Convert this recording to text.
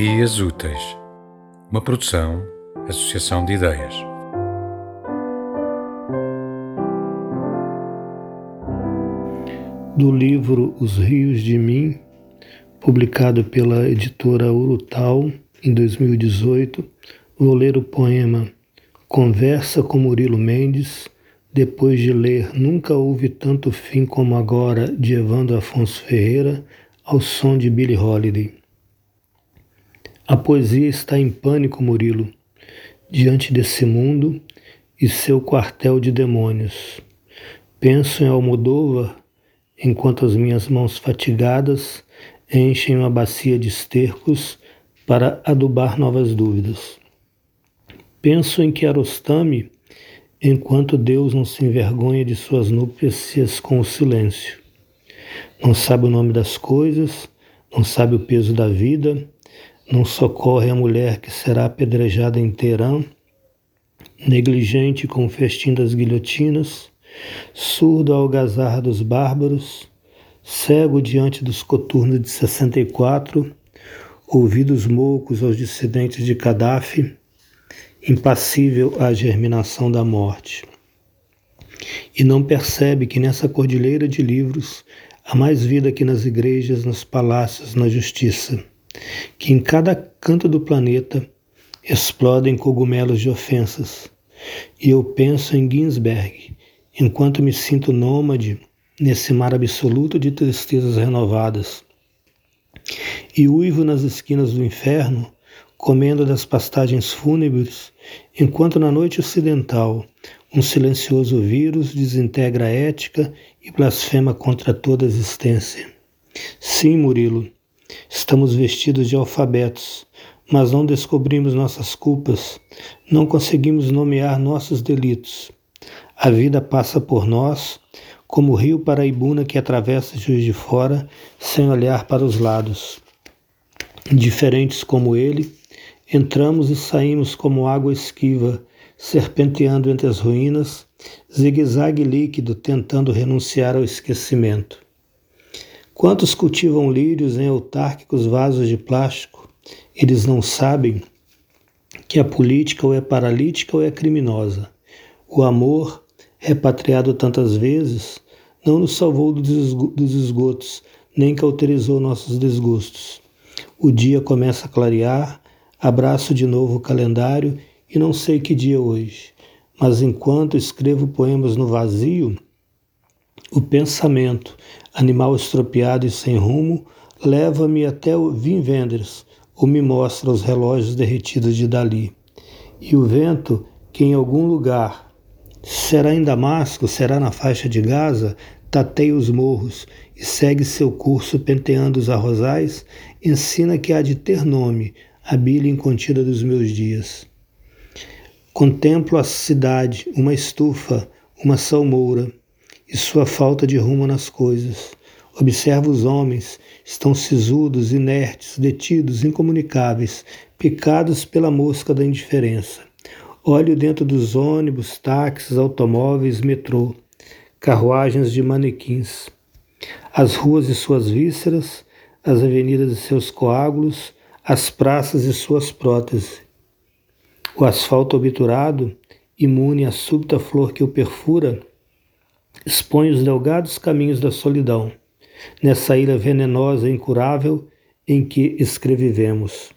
Dias Úteis, uma produção, associação de ideias. Do livro Os Rios de Mim, publicado pela editora Urutau em 2018, vou ler o poema Conversa com Murilo Mendes. Depois de ler Nunca Houve Tanto Fim Como Agora, de Evandro Afonso Ferreira, ao som de Billie Holiday. A poesia está em pânico, Murilo, diante desse mundo e seu quartel de demônios. Penso em Almodóvar enquanto as minhas mãos fatigadas enchem uma bacia de estercos para adubar novas dúvidas. Penso em Kiarostami enquanto Deus não se envergonha de suas núpcias com o silêncio. Não sabe o nome das coisas, não sabe o peso da vida, não socorre a mulher que será apedrejada em Teherã, negligente com o festim das guilhotinas, surdo ao algazarra dos bárbaros, cego diante dos coturnos de 64, ouvidos moucos aos dissidentes de Gaddafi, impassível à germinação da morte. E não percebe que nessa cordilheira de livros há mais vida que nas igrejas, nos palácios, na justiça que em cada canto do planeta explodem cogumelos de ofensas. E eu penso em Ginsberg, enquanto me sinto nômade nesse mar absoluto de tristezas renovadas. E uivo nas esquinas do inferno, comendo das pastagens fúnebres, enquanto na noite ocidental um silencioso vírus desintegra a ética e blasfema contra toda a existência. Sim, Murilo, Estamos vestidos de alfabetos, mas não descobrimos nossas culpas, não conseguimos nomear nossos delitos. A vida passa por nós, como o rio Paraibuna que atravessa Juiz de Fora, sem olhar para os lados. Diferentes como ele, entramos e saímos como água esquiva, serpenteando entre as ruínas, zigue-zague líquido, tentando renunciar ao esquecimento. Quantos cultivam lírios em autárquicos vasos de plástico? Eles não sabem que a política ou é paralítica ou é criminosa. O amor, repatriado tantas vezes, não nos salvou dos esgotos, nem cauterizou nossos desgostos. O dia começa a clarear, abraço de novo o calendário e não sei que dia é hoje. Mas enquanto escrevo poemas no vazio, o pensamento, animal estropiado e sem rumo, leva-me até o Vim Vendors, ou me mostra os relógios derretidos de Dali. E o vento, que em algum lugar, será em Damasco, será na faixa de Gaza, tateia os morros e segue seu curso penteando os arrozais, ensina que há de ter nome a bilha incontida dos meus dias. Contemplo a cidade, uma estufa, uma salmoura, e sua falta de rumo nas coisas. Observa os homens, estão sisudos, inertes, detidos, incomunicáveis, picados pela mosca da indiferença. Olho dentro dos ônibus, táxis, automóveis, metrô, carruagens de manequins. As ruas e suas vísceras, as avenidas e seus coágulos, as praças e suas próteses. O asfalto obturado, imune à súbita flor que o perfura, expõe os delgados caminhos da solidão, nessa ilha venenosa e incurável em que escrevivemos.